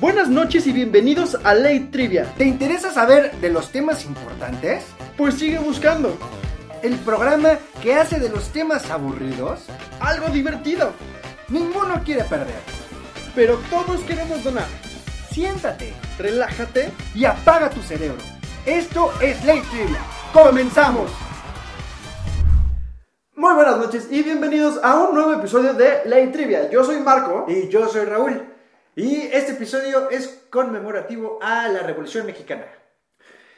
Buenas noches y bienvenidos a Ley Trivia. ¿Te interesa saber de los temas importantes? Pues sigue buscando El programa que hace de los temas aburridos, algo divertido, ninguno quiere perder. pero todos queremos donar. Siéntate Relájate. y apaga tu cerebro. Esto es Ley Trivia. ¡Comenzamos! Muy buenas noches y bienvenidos a un nuevo episodio de Ley Trivia. Yo soy Marco. Y yo soy Raúl. Y este episodio es conmemorativo a la Revolución Mexicana.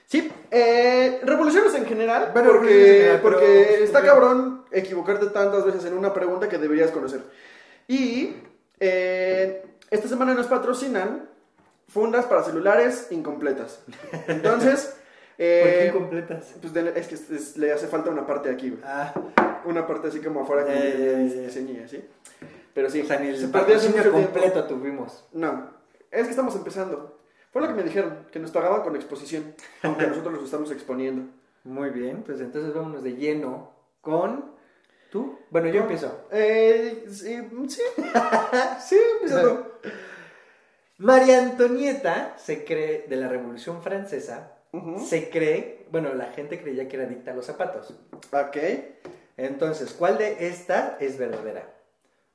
Sí, eh, revoluciones en general, Bueno, porque, porque está ok. cabrón equivocarte tantas veces en una pregunta que deberías conocer. Y eh, esta semana nos patrocinan fundas para celulares incompletas. Entonces, eh, completas? pues de- es que es- es- le hace falta una parte aquí, güey. Ah, Una parte así como afuera que Eh, eh, diseñé, ¿sí? Pero sí, o sea, ni el patrocinio tiempo. completo tuvimos. No, es que estamos empezando. Fue lo que me dijeron, que nos pagaban con exposición, aunque nosotros los estamos exponiendo. Muy bien, pues entonces vámonos de lleno con... ¿Tú? Bueno, yo empiezo. Eh, sí, sí, sí, empieza tú. María Antonieta se cree, de la Revolución Francesa, se cree, bueno, la gente creía que era adicta a los zapatos. Ok, Entonces, ¿cuál de estas es verdadera?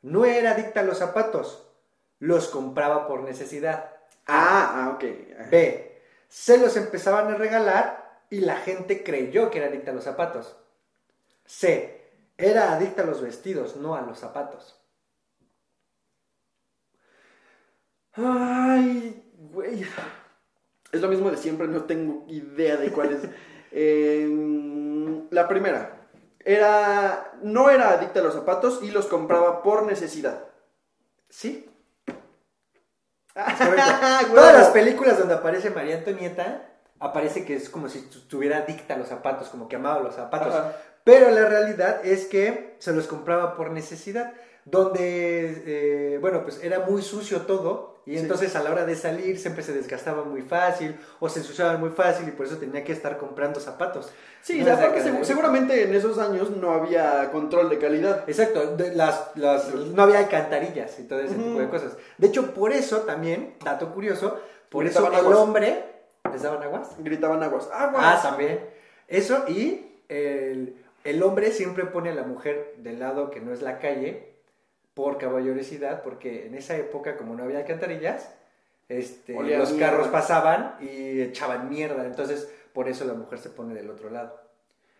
No era adicta a los zapatos, los compraba por necesidad. ah, ah, ok. B, se los empezaban a regalar y la gente creyó que era adicta a los zapatos. C, era adicta a los vestidos, no a los zapatos. Ay, güey. Es lo mismo de siempre, no tengo idea de cuál es. Eh, la primera. Era, no era adicta a los zapatos y los compraba por necesidad. ¿Sí? Todas las películas donde aparece María Antonieta, aparece que es como si tu- estuviera adicta a los zapatos, como que amaba los zapatos. Ajá. Pero la realidad es que se los compraba por necesidad, donde, eh, bueno, pues era muy sucio todo, y Sí. entonces a la hora de salir siempre se desgastaba muy fácil, o se ensuciaban muy fácil, y por eso tenía que estar comprando zapatos. Sí, No aparte que- segu- seguramente en esos años no había control de calidad. Exacto, de las, las- no había alcantarillas y todo ese tipo de cosas. De hecho, por eso también, dato curioso, por eso Gritaban el aguas. hombre, ¿les daban aguas? Gritaban aguas. ¡Aguas! Ah, también. Eso y el, el hombre siempre pone a la mujer del lado que no es la calle por caballerosidad, porque en esa época, como no había alcantarillas, este, los mierda. carros pasaban y echaban mierda. Entonces, por eso la mujer se pone del otro lado.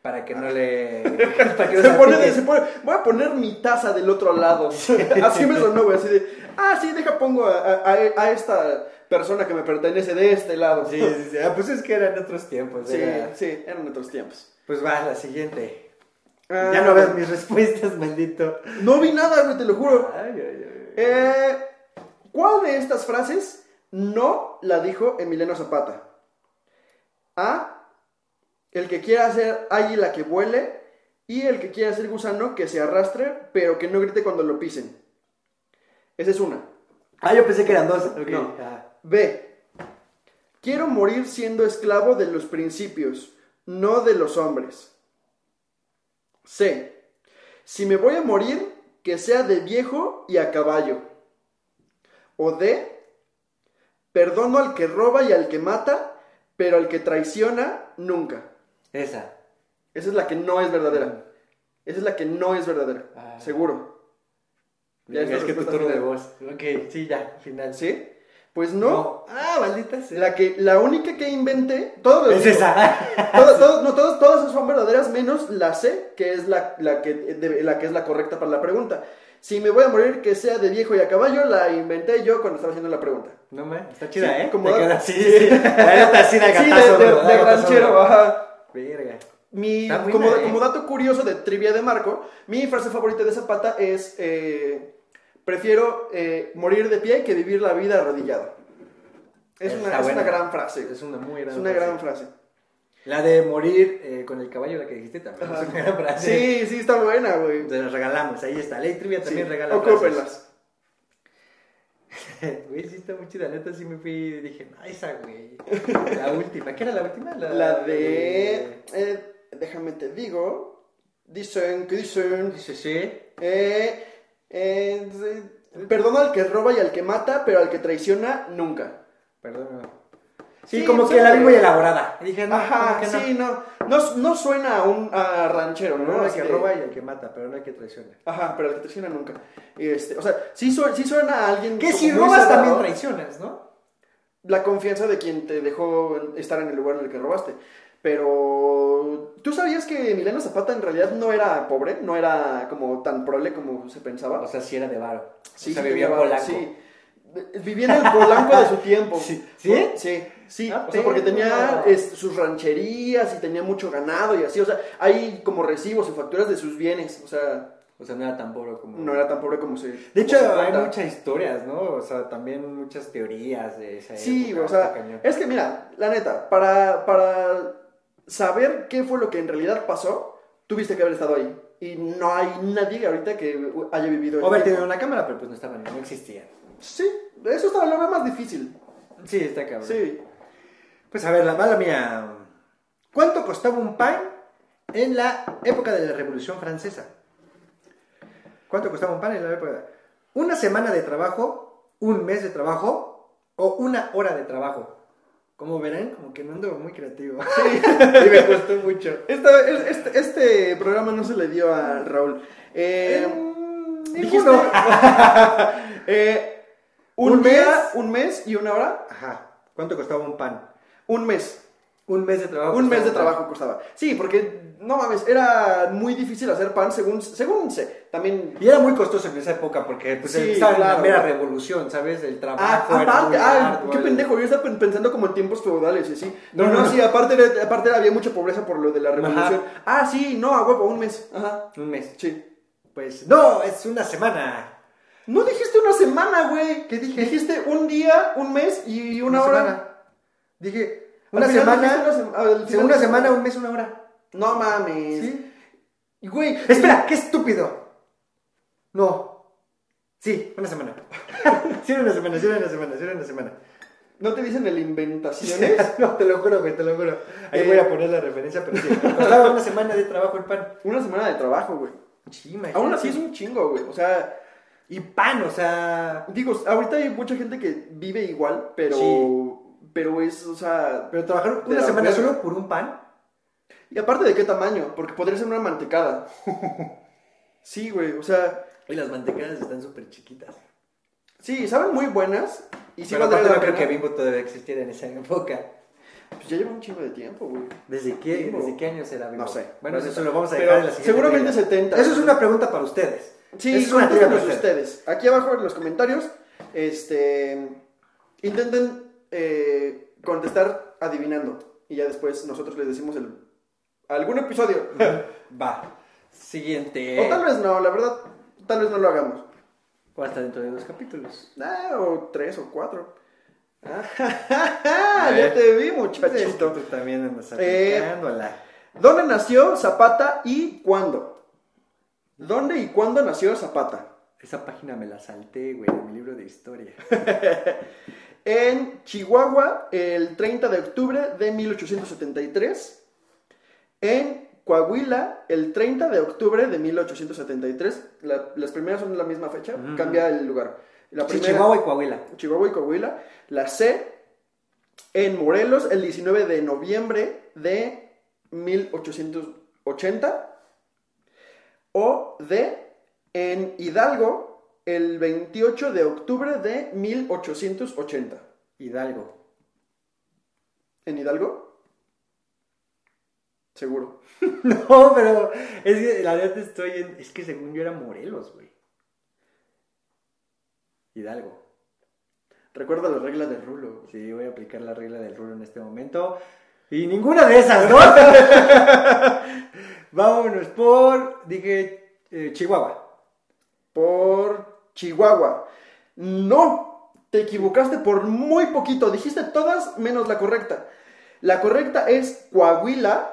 Para que no le. para que no Se pone, de- se pone- voy a poner mi taza del otro lado. Así me sonó, güey. Así de, ah, sí, deja pongo a, a- a esta persona que me pertenece de este lado. Sí, sí, sí. Ah, pues es que eran otros tiempos. sí, era- sí, eran otros tiempos. Pues va, la siguiente. Ah, ya no ves mis respuestas, maldito. No vi nada, güey, te lo juro. Ay, ay, ay. Eh, ¿Cuál de estas frases no la dijo Emiliano Zapata? A. El que quiera ser águila que vuele. Y el que quiera ser gusano que se arrastre, pero que no grite cuando lo pisen. Esa es una. Ah, yo pensé que eran dos. Ok. No. Ah. B. Quiero morir siendo esclavo de los principios, no de los hombres. C. Si me voy a morir, que sea de viejo y a caballo. O D. Perdono al que roba y al que mata, pero al que traiciona, nunca. Esa. Esa es la que no es verdadera. Esa es la que no es verdadera. Ah. Seguro. Ya es que tu turno de voz. Ok, sí, ya, final. ¿Sí? Pues no. Ah, maldita sea. La, que, la única que inventé, todos los Es digo, esa. todos- todos- no, todos, todas son verdaderas, menos la C, que es la, la que, de- la que es la correcta para la pregunta. Si me voy a morir, que sea de viejo y a caballo, la inventé yo cuando estaba haciendo la pregunta. No me, está chida, Sí, ¿eh? como Te da- queda- sí, sí. La neta, sí, de Sí, de, gatazo, de- de gatazo, ranchero, ajá. Verga. Mi, Está buena, como, como dato curioso de trivia de Marco, mi frase favorita de Zapata es, eh, prefiero eh, morir de pie que vivir la vida arrodillado. Es, una, es una gran frase. Es una muy gran Es una frase. gran frase. La de morir eh, con el caballo, la que dijiste también. Ajá. Es una gran frase. Sí, sí, está buena, güey. Se las regalamos, ahí está. Ley Trivia también Sí, regala ocúpenlas. Güey, sí está muy chida. Neta, sí me fui y dije, no, esa, güey. La última. ¿Qué era la última? La de... eh, déjame te digo. Dicen, que dicen? Dice, sí. Eh, eh, Perdona al que roba y al que mata, pero al que traiciona, nunca. Perdón. Sí, Sí, como que la vi muy elaborada. Y dije, no, Ajá, no. sí, no. no. No suena a un a ranchero, ¿no? Primero el que de- roba y el que mata, pero no el que traiciona. Ajá, pero al que traiciona nunca. Este, o sea, sí, su- sí suena a alguien. Que si robas también traicionas, ¿no? la confianza de quien te dejó estar en el lugar en el que robaste. Pero tú sabías que Milena Zapata en realidad no era pobre, no era como tan prole como se pensaba. O sea, si era de varo. Sí, o sea, sí vivía en Polanco. sí. Vivía en el Polanco de su tiempo. Sí. ¿Sí? Sí, sí. Ah, o sea, porque tenía es, sus rancherías y tenía mucho ganado y así. O sea, hay como recibos y facturas de sus bienes. O sea, O sea, no era tan pobre como... no era tan pobre como se. De hecho, se hay muchas historias, ¿no? O sea, también muchas teorías de esa Sí, época, o sea, es que mira, la neta, para, para saber qué fue lo que en realidad pasó, tuviste que haber estado ahí. Y no hay nadie ahorita que haya vivido O haber tenido una cámara, pero pues no estaban, no existían. Sí, eso estaba lo más difícil. Sí, está cabrón. Sí. Pues a ver, la mala mía. ¿Cuánto costaba un pan en la época de la Revolución Francesa? ¿Cuánto costaba un pan en la época? ¿Una semana de trabajo? ¿Un mes de trabajo? ¿O una hora de trabajo? Como verán, como que no ando muy creativo. Sí. y me costó mucho. Esta- este, este programa no se le dio a Raúl. Eh, Mm, dijiste eh, un, ¿Un día, mes? un mes y una hora. Ajá. ¿Cuánto costaba un pan? Un mes. Un mes de trabajo. Un mes de costaba trabajo costaba. Sí, porque, no mames, era muy difícil hacer pan según, según sé. También Y era muy costoso en esa época porque pues, Sí, estaba en la claro. mera revolución, ¿sabes? El trabajo. Ah, aparte, ah, qué pendejo, yo estaba pen- pensando como en tiempos feudales y así. No, No, no, sí, aparte, aparte había mucha pobreza por lo de la revolución. Ajá. Ah, sí, no, a huevo, un mes. Ajá, Un mes. sí. Pues no, es una semana. No dijiste una semana, güey. ¿Qué dije? Dijiste un día, un mes y una, hora. semana. Dije, una semana. una sema- al sí, final una semana, un mes, una hora. No mames. ¿Sí? Güey, Espera, qué estúpido. No. Sí, una semana. sí, era una semana, sí, era una semana, sí, era una semana. ¿no te dicen el inventaciones? no, te lo juro, güey, te lo juro. Ahí Eh. voy a poner la referencia, pero sí. Costaba una semana de trabajo el pan. una semana de trabajo, güey. Sí, imagínate. Aún así es un chingo, güey. O sea, Y pan, o sea. digo, ahorita hay mucha gente que vive igual, pero. Sí. Pero es, o sea. Pero trabajar una semana solo por un pan. Y aparte de qué tamaño, porque podría ser una mantecada. sí, güey, o sea. Y las mantecadas están súper chiquitas. Sí, saben muy buenas. Y sí Pero aparte la no creo que Bimbo todavía existiera en esa época. Pues ya lleva un chingo de tiempo, güey. ¿Desde qué, Bimbo. ¿Desde qué año será Bimbo? No sé. Bueno, No sé. eso lo vamos a dejar en la siguiente. seguramente regla. 70. Eso es una pregunta para ustedes. Sí, es una contéstenos para ustedes. Aquí abajo en los comentarios, este, intenten eh, contestar adivinando. Y ya después nosotros les decimos el, algún episodio. Va. Siguiente. o tal vez no, la verdad, tal vez no lo hagamos. O hasta dentro de dos capítulos. Ah, o tres o cuatro. Ah, ya ver. te vi, muchachito. Tú también andas Eh, aplicándola. ¿Dónde nació Zapata y cuándo? ¿Dónde y cuándo nació Zapata? Esa página me la salté, güey, de mi libro de historia. En Chihuahua, el 30 de octubre de 1873. En Coahuila, el 30 de octubre de 1873. La- las primeras son la misma fecha, cambia el lugar. La Sí, Chihuahua y Coahuila. Chihuahua y Coahuila. La C, en Morelos, el 19 de noviembre de 1880. O D, en Hidalgo, el 28 de octubre de 1880. Hidalgo. ¿En Hidalgo? Seguro. No, pero es que la verdad estoy en... Es que según yo era Morelos, güey. Hidalgo. Recuerda la regla de Rulo. Sí, voy a aplicar la regla del rulo en este momento. Y ninguna de esas, ¿no? Vámonos por, dije, eh, Chihuahua. Por Chihuahua. No, te equivocaste por muy poquito. Dijiste todas menos la correcta. La correcta es Coahuila,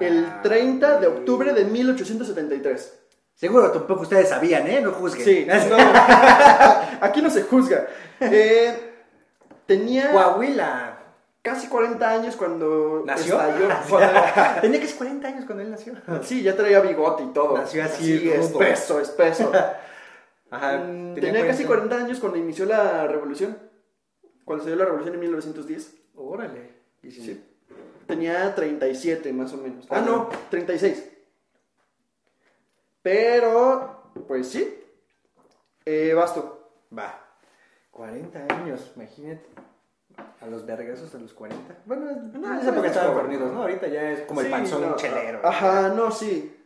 el 30 de octubre de 1873. Seguro tampoco ustedes sabían, ¿eh? No juzguen. Sí, no. aquí no se juzga. Eh, tenía Coahuila. casi 40 años cuando ¿Nació? estalló. Cuando- Tenía ser 40 años cuando él nació. Sí, ya traía bigote y todo. Nació así, rudo. espeso, espeso. Ajá, Mm, tenía tenía, casi 40. 40 años cuando inició la revolución. Cuando se dio la revolución en 1910. Órale. Y sí. Sí. Tenía 37 más o menos. Ah, no, 36. Pero, pues sí. Eh, basto. Va. 40 años, imagínate. A los vergazos a los 40. Bueno, No, en esa época estaban fornidos, ¿no? Ahorita ya es como el panzón no, chelero. Ajá, no, sí.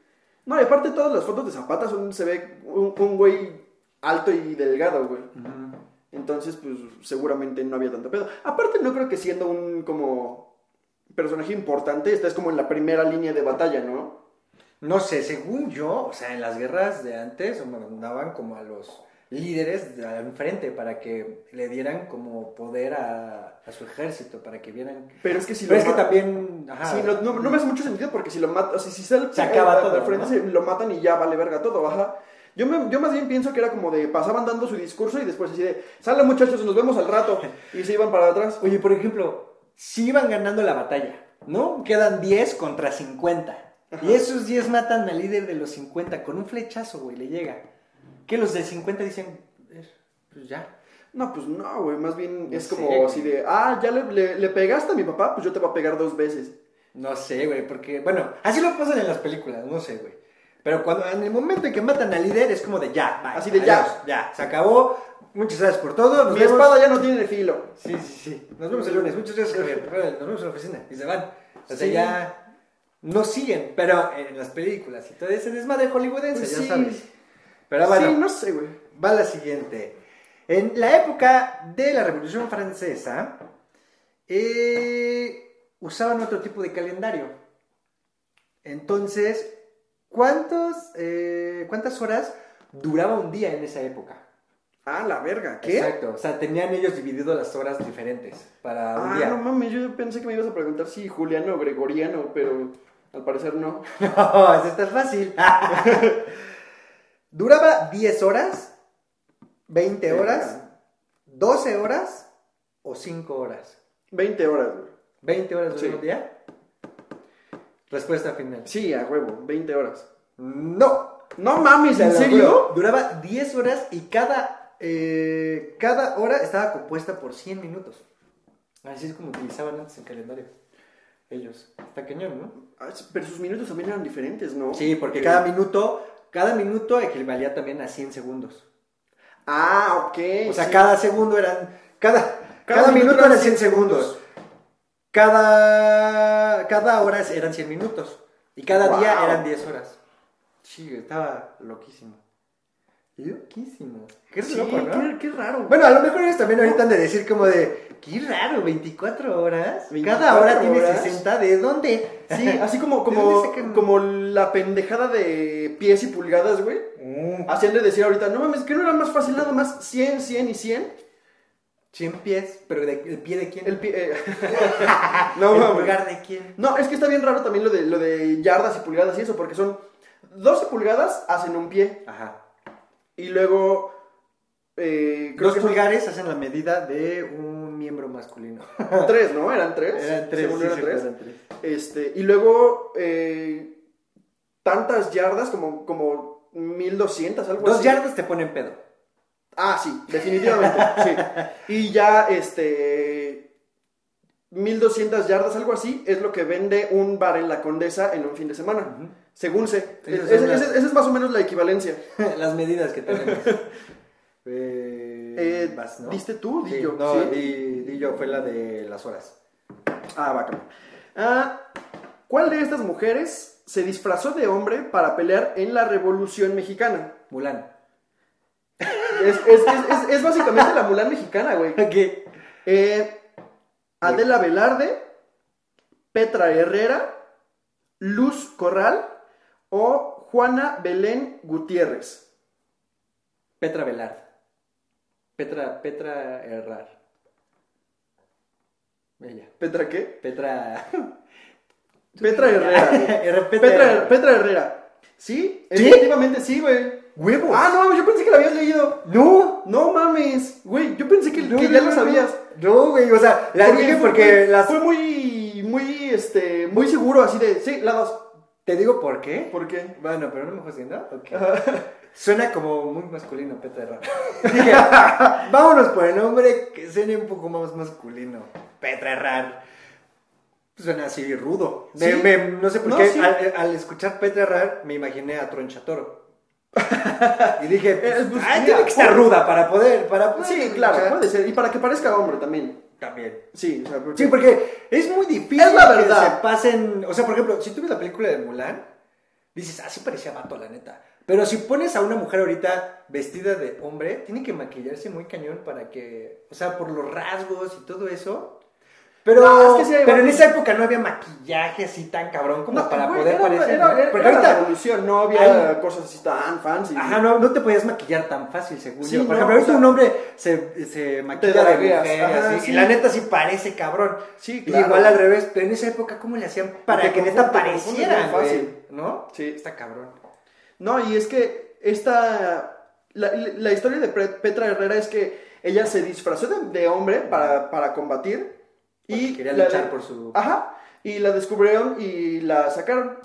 No, y aparte todas las fotos de Zapata son, se ve un, un güey alto y delgado, güey. Entonces, pues seguramente no había tanto pedo. Aparte, no creo que siendo un como personaje importante, estás como en la primera línea de batalla, ¿no? No sé, según yo, o sea, en las guerras de antes mandaban como a los líderes de al enfrente para que le dieran como poder a, a su ejército, para que vieran... Pero es que si Pero lo es que también... Ajá, Sí, no, no- no me hace mucho sentido porque si lo matan, o sea, si sale Se acaba todo, al frente, ¿no? se- lo matan y ya vale verga todo, ajá. Yo, me- yo más bien pienso que era como de pasaban dando su discurso y después así de, sale muchachos, nos vemos al rato. Y se iban para atrás. Oye, por ejemplo, si iban ganando la batalla, ¿no? Quedan 10 contra 50. Y esos 10 matan al líder de los 50 con un flechazo, güey, le llega. Que los de 50 dicen, "Eh, pues ya. No, pues no, güey, más bien No es como así de, ah, ya le, le- le pegaste a mi papá, pues yo te voy a pegar dos veces. No sé, güey, porque, bueno, así lo pasan en las películas, no sé, güey. Pero cuando en el momento en que matan al líder es como de ya, bye, Así de ya. adiós, ya, se acabó. Muchas gracias por todo. Nos mi vemos. espada ya no tiene filo. Sí, sí, sí. Nos vemos el lunes. Muchas gracias, Javier. Nos vemos en la oficina. Y se van. O sea, Sí. ya no siguen, pero en las películas y todo ese desmadre hollywoodense, Pues ya sí. sabes. Pero bueno, Sí, no sé, güey. va la siguiente. En la época de la Revolución Francesa, eh, usaban otro tipo de calendario. Entonces, ¿cuántos, eh, ¿cuántas horas duraba un día en esa época? Ah, la verga, ¿qué? Exacto, o sea, tenían ellos dividido las horas diferentes para un Ah, día. no mames, yo pensé que me ibas a preguntar si Juliano o Gregoriano, pero al parecer no. No, eso está fácil. Duraba 10 horas, 20 horas, 12 horas o 5 horas. 20 horas, güey. 20 horas Sí. duró un día. Respuesta final. Sí, a huevo, 20 horas. No. No mames, ¿en serio? Duraba 10 horas y cada, eh, cada hora estaba compuesta por 100 minutos. Así es como utilizaban antes el calendario. Ellos. Está cañón, ¿no? Ah, Pero sus minutos también eran diferentes, ¿no? Sí, porque cada minuto, cada minuto equivalía también a 100 segundos. Ah, ok. O sea, sí. cada segundo eran. Cada, cada, minuto, eran eran 100 100 segundos. Cada, cada hora eran 100 minutos. Y cada día Wow. eran 10 horas. Sí, estaba loquísimo. Loquísimo. Qué Sí, loco, ¿no? qué, qué raro. Bueno, a lo mejor ellos también ahorita han de decir como de, qué raro, 24 horas. 24 cada hora tiene horas. 60, ¿de dónde? Sí, así como, ¿De como, como la pendejada de pies y pulgadas, güey. Mm, de decir ahorita, no mames, que no era más fácil nada más 100, 100 y 100. 100 pies, pero de- ¿el pie de quién? El pie... eh, no, ¿El pulgar de quién? No, es que está bien raro también lo de, lo de yardas y pulgadas y eso, porque son 12 pulgadas hacen un pie. Ajá. Y luego... Eh, creo Dos que son pulgares hacen la medida de un miembro masculino. tres, ¿no? ¿Eran tres? Eran tres, Según sí, eran sí, tres. eran tres. Este, y luego eh, tantas yardas como, como 1200, algo Dos así. yardas te ponen pedo. Ah, sí, definitivamente, sí. Y ya, este, 1200 yardas, algo así, es lo que vende un bar en la Condesa en un fin de semana. Según sé. Es- esa es más o menos la equivalencia. Las medidas que tenemos. eh, Eh, vas, ¿no? ¿Diste tú? Di Sí, yo. no, ¿sí? di, di yo, fue la de las horas. Ah, va, cabrón. Ah, ¿Cuál de estas mujeres se disfrazó de hombre para pelear en la Revolución Mexicana? Mulan. Es, es- es- básicamente la Mulan mexicana, güey. ¿Qué? Eh, Adela Velarde, Petra Herrera, Luz Corral o Juana Belén Gutiérrez. Petra Velard. Petra, Petra Errar. Ella. ¿Petra qué? Petra. Petra Herrera. Petra Herrera. ¿Sí? ¿Sí? Efectivamente, sí, güey. ¡Huevos! Ah, no, yo pensé que la habías leído. ¡No! No mames, güey, yo pensé que, No, que no, ya no, lo sabías. No, güey, o sea, la dije porque las. fue muy, muy, este, muy seguro así de, sí, la dos. ¿Te digo por qué? ¿Por qué? Bueno, pero no me fue haciendo. Ok. Suena como muy masculino, Petra Herrera. Dije, vámonos por el nombre que suene un poco más masculino. Petra Herrera. Suena así rudo. Me- Sí. me- no sé por No, qué, sí. al, al escuchar Petra Herrera me imaginé a Tronchatoro. y dije, Eh, pues, "Ay, mira, tiene que estar ruda para poder, para poder Sí, claro, escuchar". puede ser. Y para que parezca hombre también. También. Sí, o sea, porque- Sí, porque es muy difícil Es la que verdad. se pasen. O sea, por ejemplo, si tú ves la película de Mulan, dices, ah, sí parecía vato, la neta. Pero si pones a una mujer ahorita vestida de hombre, tiene que maquillarse muy cañón para que. O sea, por los rasgos y todo eso. Pero, No, es que sí hay pero en esa época no había maquillaje así tan cabrón como No, para güey, poder era, parecer. era- era- Porque la ahorita. revolución, no había hay- cosas así tan fancy. Ajá, no, no te podías maquillar tan fácil, según Sí, yo. Por no, ejemplo, o ahorita sea, un hombre se, se maquilla de mujer, ajá, así, sí. y la neta sí parece cabrón. Sí, Y claro. igual al revés, pero en esa época, ¿cómo le hacían para te que neta pareciera, fácil. ¿No? Sí. Está cabrón. No, y es que esta. La, la historia de Petra Herrera es que ella se disfrazó de, de hombre para, para combatir. Y quería la- luchar por su- Ajá. Y la descubrieron y la sacaron.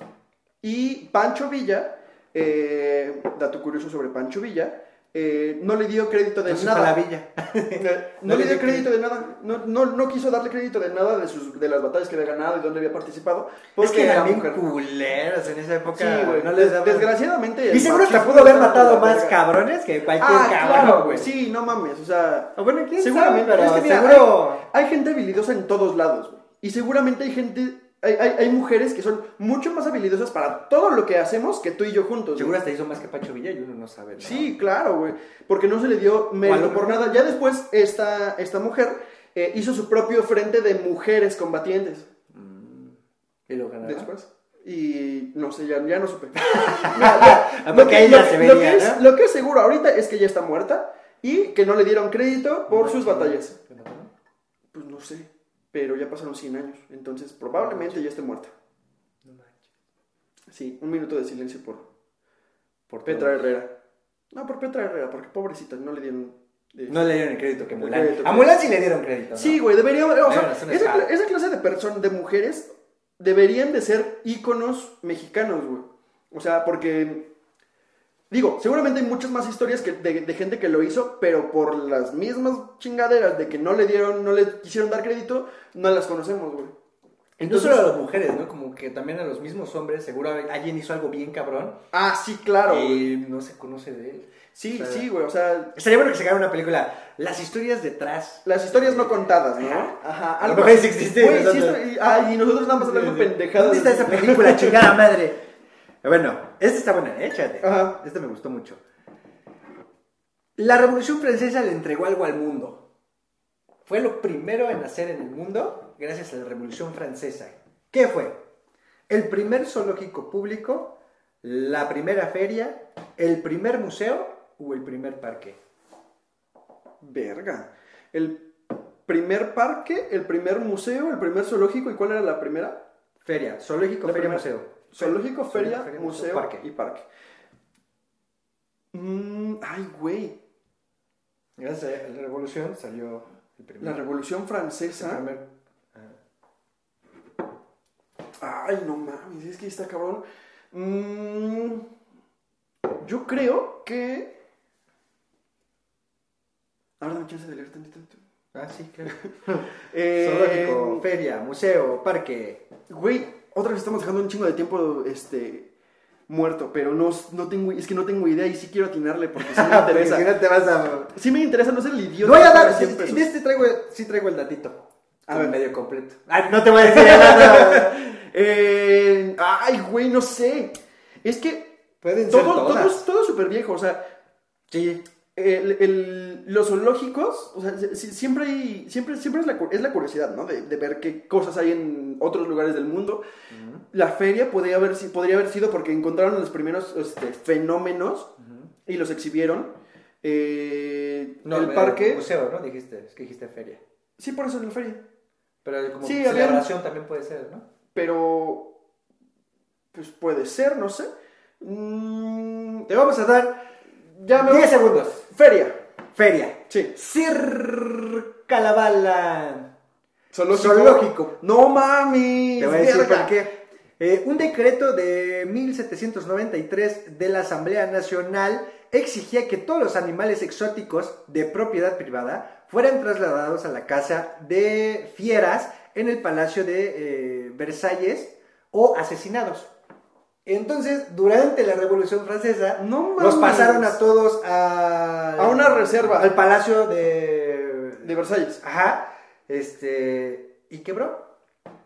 Y Pancho Villa, eh, dato curioso sobre Pancho Villa, eh, no le dio crédito de No nada. la villa. Eh, No, le dio crédito de nada. No, no, no quiso darle crédito de nada de, sus, de las batallas que había ganado y dónde había participado. Es que eran bien culeros en esa época. Sí, güey. No les Des- daban- Desgraciadamente. Y seguro hasta pudo haber matado más cabrones que cualquier Ah, cabrón, claro, güey. Sí, no mames. O sea, O bueno, quién seguramente. sabe, pero es que mira, seguro... hay, hay gente habilidosa en todos lados, güey. Y seguramente hay gente. Hay, hay, hay mujeres que son mucho más habilidosas para todo lo que hacemos que tú y yo juntos. Seguro hasta hizo más que Pancho Villa y uno no sabe. ¿no? Sí, claro, güey. Porque no se le dio mérito por nada. Ya después, esta, esta mujer eh, hizo su propio frente de mujeres combatientes. Y lo ganará. Después. Y no sé, ya, ya no supe. Lo que es seguro ahorita es que ya está muerta y que no le dieron crédito por sus batallas. Pues no sé, pero ya pasaron 100 años, entonces probablemente ya esté muerta. No manches. Sí, un minuto de silencio por, Por Petra. Herrera. No, por Petra Herrera, porque pobrecita, no le dieron... eh, No le dieron el crédito que Mulan. crédito A Mulan sí le dieron crédito. ¿no? Sí, güey, debería... O sea, esa, esa clase de personas, de mujeres, deberían de ser íconos mexicanos, güey. O sea, porque... Digo, seguramente hay muchas más historias que de, de gente que lo hizo, pero por las mismas chingaderas de que no le dieron, no le quisieron dar crédito, no las conocemos, güey. Y no solo a las mujeres, ¿no? Como que también a los mismos hombres, seguro alguien hizo algo bien cabrón Ah, sí, claro. y no se conoce de él. Sí, o sea, sí, güey. O sea, Estaría bueno que sacara una película. Las historias detrás. las historias no contadas, ¿no? Ajá. Algo así. sí existe, Güey, sí nosotros- estoy- ah, y nosotros más hablando pendejadas. ¿Dónde está esa película, chingada madre? Bueno, esta está buena, ¿eh? Échate. Ajá. Esta me gustó mucho. La Revolución Francesa le entregó algo al mundo. Fue lo primero en hacer en el mundo gracias a la Revolución Francesa. ¿Qué fue? El primer zoológico público, la primera feria, el primer museo o el primer parque. Verga. El primer parque, el primer museo, el primer zoológico. ¿Y cuál era la primera? Feria, zoológico, La feria, primera- museo. Zoológico, feria, feria, museo parque. y parque. Mm, ay, güey. Gracias a la Revolución salió el primer. La Revolución el Francesa. primer- Ay, no mames, es que está cabrón. Mm, yo creo que. Ahora dame chance de leer tantito. Ah, sí, claro. Eh, Zoológico, feria, museo, parque. Güey, otra vez estamos dejando un chingo de tiempo este, muerto, pero no, no tengo, es que no tengo idea y sí quiero atinarle porque sí me interesa. si no te vas a... Sí me interesa no ser el idiota. Voy a dar, paga 100 sí, pesos. de este traigo, sí traigo el datito. A ver. medio completo. Ah, no te voy a decir nada. Eh, ay, güey, no sé. Es que Pueden ser todo, todo, todas. es- todo es súper viejo, o sea, Sí. El- el- los zoológicos, o sea, si- siempre hay, siempre, siempre es la, es la curiosidad, ¿no? De, de ver qué cosas hay en otros lugares del mundo. La feria podría haber, si- podría haber sido porque encontraron los primeros este, fenómenos y los exhibieron. Eh, No, el parque, Museo, ¿no? Dijiste, es que dijiste feria. sí, por eso en la feria. Pero como Sí, había- celebración también puede ser, ¿no? Pero, pues puede ser, no sé. Mm, Te vamos a dar ya me 10 voy- segundos. Feria, Feria. sí. Circalavala. Zoológico. Zoológico. No mames. Te voy a decir por qué. Eh, un decreto de 1793 de la Asamblea Nacional exigía que todos los animales exóticos de propiedad privada fueran trasladados a la casa de fieras en el Palacio de eh, Versalles o asesinados. Entonces, durante la Revolución Francesa, No los mames. pasaron a todos a, A una reserva. al Palacio de, De Versalles. Ajá. Este. Y quebró.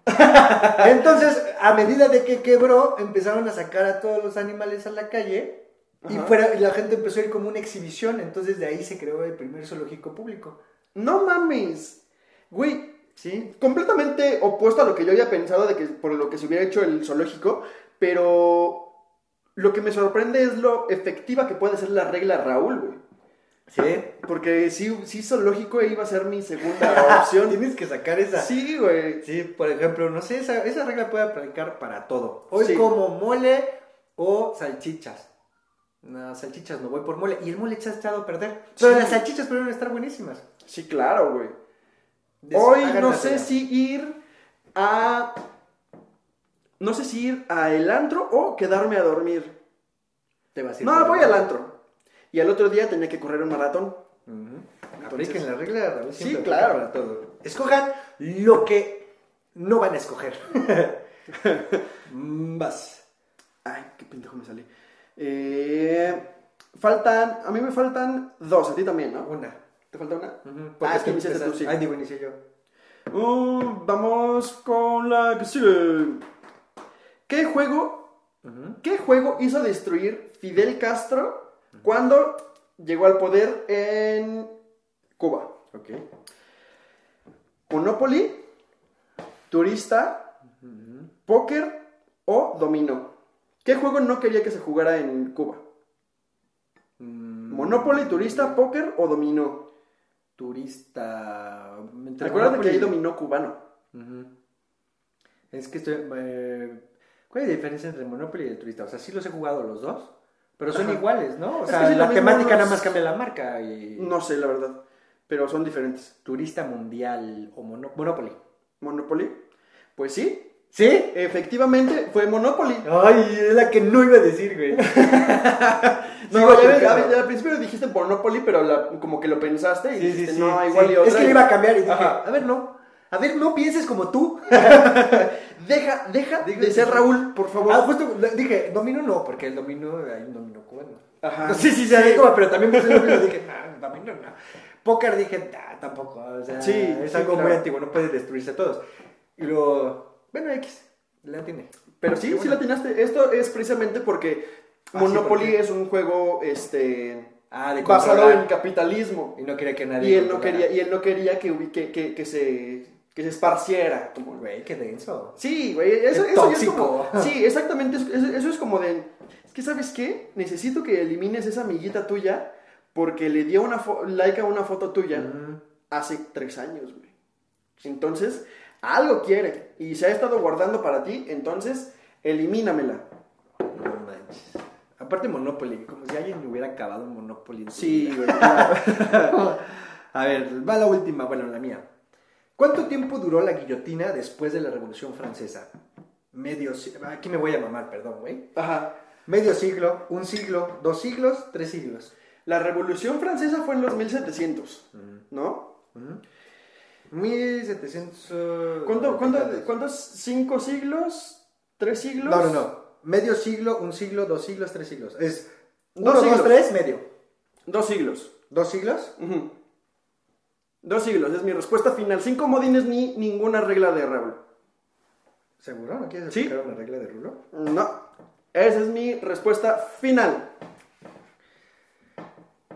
Entonces, a medida de que quebró, empezaron a sacar a todos los animales a la calle. Y, fuera, y la gente empezó a ir como una exhibición. Entonces, de ahí se creó el primer zoológico público. No mames. Güey, ¿Sí? completamente opuesto a lo que yo había pensado de que por lo que se hubiera hecho el zoológico, pero lo que me sorprende es lo efectiva que puede ser la regla Raúl, güey. Sí. Porque sí, sí zoológico iba a ser mi segunda opción. Tienes que sacar esa. Sí, güey. Sí, por ejemplo, no sé, esa, esa regla puede aplicar para todo. Hoy Sí. como mole o salchichas. No, salchichas no voy por mole. Y el mole se ha estado a perder. Pero Sí. las salchichas pueden estar buenísimas. Sí, claro, güey. Hoy no sé si ir a... No sé si ir a el antro o quedarme a dormir. Te vas a ir No, voy el al antro. Y al otro día tenía que correr un maratón. Ujú. Apliquen la regla Sí, claro. aplica para todo. Escojan lo que no van a escoger. Mm, Vas. Ay, qué pendejo me salí. Eh, faltan, a mí me faltan dos, a ti también, ¿no? Una. ¿Te falta una? Ujú, Ah, es que tú iniciaste tú, sí. Ay, digo, inicié yo. Uh, vamos con la que sigue. ¿Qué juego. ¿Qué juego hizo destruir Fidel Castro cuando llegó al poder en Cuba? Ok. ¿Monopoly? ¿Turista? ¿Póker? ¿O dominó? ¿Qué juego no quería que se jugara en Cuba? Mm, ¿Monopoly, turista, póker o dominó? Turista. Entre Acuérdate que Monopoly- dominó cubano. Es que estoy. eh, ¿Cuál es la diferencia entre el Monopoly y el turista? O sea, sí los he jugado los dos, pero son Ajá. iguales, ¿no? O Es sea, sí, la temática los- nada más cambia la marca y. No sé, la verdad. Pero son diferentes. Turista mundial o mono- Monopoly. ¿Monopoly? Pues sí, ¿Sí? efectivamente fue Monopoly. Ay, es la que no iba a decir, güey. No, Sigo ya ves, aplicando. a- al principio dijiste Monopoly, pero la- como que lo pensaste y Sí, dijiste, sí. no, igual y otra. Es que le iba a cambiar y dije, Ajá. a ver, no. A ver, no pienses como tú. Deja, deja de ser sí. Raúl, por favor. Ah, justo dije, domino no, porque el domino, hay un domino cubano. Ajá. Sí, sí, se adecuaba, pero también puse el domino dije, no, domino no. Póker dije, nah, tampoco. O sea, Sí, es sí, algo muy antiguo, no puede destruirse a todos. Y luego, bueno, X, la tiene. Pero sí, sí la atinaste. Esto es precisamente porque Ah, sí, Monopoly es un juego este Ah, de basado en capitalismo. Y no quería que nadie. Y él no quería, y él no quería que, que, que, que se, que se esparciera. Como... Güey, qué denso. Sí, güey, eso, Qué eso es como... Sí, exactamente, eso, eso- es como de... Es que, ¿sabes qué? Necesito que elimines esa amiguita tuya porque le dio una like a una foto tuya Mm. hace tres años, güey. Entonces, algo quiere y se ha estado guardando para ti, entonces, elimínamela. No manches. Aparte Monopoly, como si alguien hubiera acabado Monopoly. en Sí, güey. A ver, va la última, bueno, la mía. ¿Cuánto tiempo duró la guillotina después de la Revolución Francesa? Medio siglo. Aquí me voy a mamar, perdón, güey. Ajá. Medio siglo, un siglo, dos siglos, tres siglos. La Revolución Francesa fue en los 1700, ¿no? 1700. ¿Cuánto, cuánto, ¿Cuántos? ¿Cinco siglos? ¿Tres siglos? No, no, no. Medio siglo, un siglo, dos siglos, tres siglos. Es Dos uno, dos, siglos. tres, medio. Dos siglos. ¿Dos siglos? Ujú. Dos siglos, es mi respuesta final. Sin comodines ni ninguna regla de Raúl. ¿Seguro? ¿No quieres Sí. explicar una regla de rulo? No. Esa es mi respuesta final.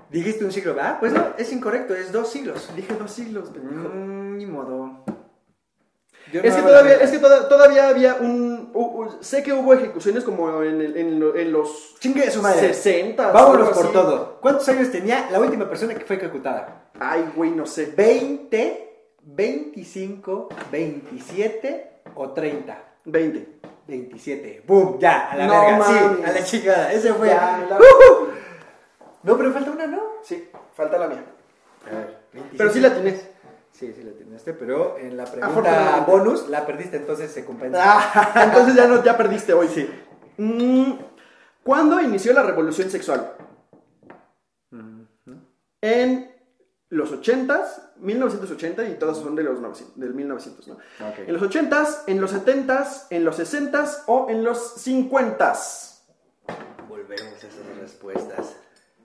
Dijiste un siglo, ¿verdad? Pues no, es incorrecto, es dos siglos. Dije dos siglos, pendejo. Mm, ni modo. Yo Es no que, todavía, es que toda- todavía había un... sé que hubo ejecuciones como en, el- en lo- en los Chingue su madre. 60. Vámonos por así. todo. ¿Cuántos años tenía la última persona que fue ejecutada? Ay, güey, no sé. 20, 25, 27 o 30. 20. 27. ¡Bum! Ya, a la No verga. Sí, mames. a la chingada. Ese fue. Ya, la- ¡Ujú! No, pero falta una, ¿no? Sí, falta la mía. A ver. 27. Pero sí la tienes. Sí, Sí, la atinaste, pero en la pregunta bonus la perdiste, entonces se compensa. Ah, entonces ya, no, ya perdiste hoy. Sí. Mm, ¿Cuándo inició la revolución sexual? En los 80s, 1980 y todas son de los 900, del 1900, ¿no? En los 80s, en los 70s, en los 60s o en los 50s. Volvemos a esas respuestas.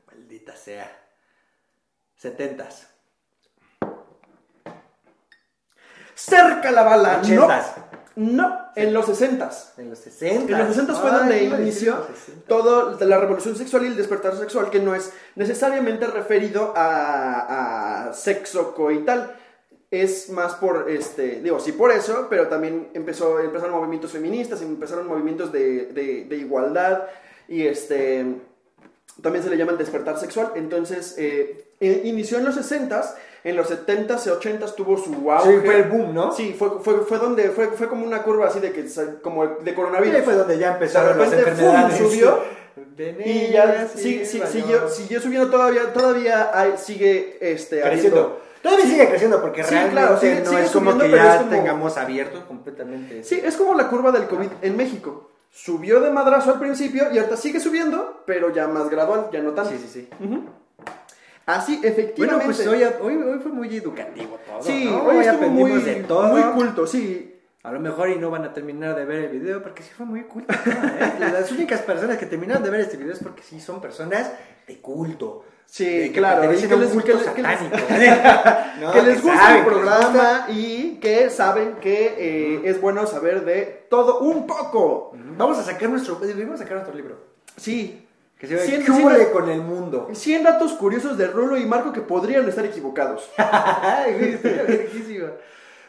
Maldita sea. Setentas. Cerca la bala. Ochentas. No, no, en los 60s. En los sesentas. En los 60 fue Ay, donde inició 60. de la revolución sexual y el despertar sexual, que no es necesariamente referido a, a sexo coital. Es más por, este, digo, sí por eso, pero también empezó, empezaron movimientos feministas, empezaron movimientos de, de- de igualdad y este, también se le llama el despertar sexual. Entonces, eh, eh, inició en los 60s, en los 70s y 80s tuvo su auge. Sí, fue el boom, ¿no? Sí, fue, fue, fue donde, fue, fue como una curva así de que, como de coronavirus. fue donde ya empezaron De las repente, enfermedades. ¡fum! subió, Y ya sí, sí, sí, siguió, siguió subiendo todavía, todavía hay- sigue este, creciendo. habiendo- Todavía sigue creciendo porque Sí, realmente claro, sigue- no sigue es como que ya como- tengamos abierto completamente. Sí, es como la curva del COVID en México. Subió de madrazo al principio y ahorita sigue subiendo, pero ya más gradual, ya no tanto. sí, sí. sí. Ujú. Así, Bueno, efectivamente. pues hoy, hoy, hoy fue muy educativo todo. sí, ¿no? hoy estuvo aprendimos muy, de todo. muy culto, sí. A lo mejor y no van a terminar de ver el video porque sí fue muy culto. ¿eh? Las únicas personas que terminaron de ver este video es porque sí son personas de culto. Sí, de que claro, que a un les- culto que les- que les-. No, que les gusta saben, el que programa gusta. y que saben que eh, es bueno saber de todo un poco. Vamos a sacar nuestro, debemos sacar nuestro libro. Sí. Que se llama Cien- ¿Qué huele cien- con el mundo? 100 datos curiosos de Rulo y Marco que podrían estar equivocados.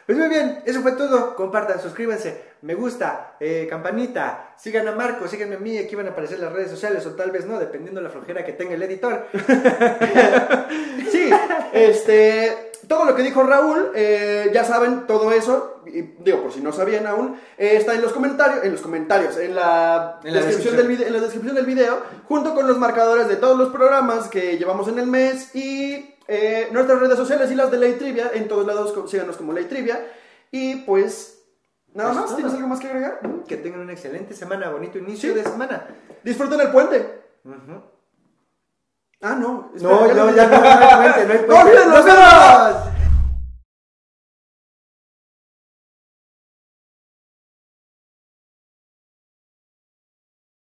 Pues muy bien, eso fue todo. Compartan, suscríbanse, me gusta, eh, campanita, sigan a Marco, síganme a mí, aquí van a aparecer las redes sociales o tal vez no, dependiendo de la flojera que tenga el editor. Sí, este, todo lo que dijo Raúl, eh, ya saben, todo eso, y digo, por si no sabían aún, eh, está en los comentarios, en los comentarios, en la, En la descripción, descripción. Del video, en la descripción del video, junto con los marcadores de todos los programas que llevamos en el mes y eh, nuestras redes sociales y las de Ley Trivia, en todos lados síganos como Ley Trivia, y pues, nada Pues más. ¿tienes algo más que agregar? Que tengan una excelente semana, bonito inicio Sí. de semana. Disfruten el puente. Ujú. Ah, no. No, espera, no, ya no, no no ¡No vemos!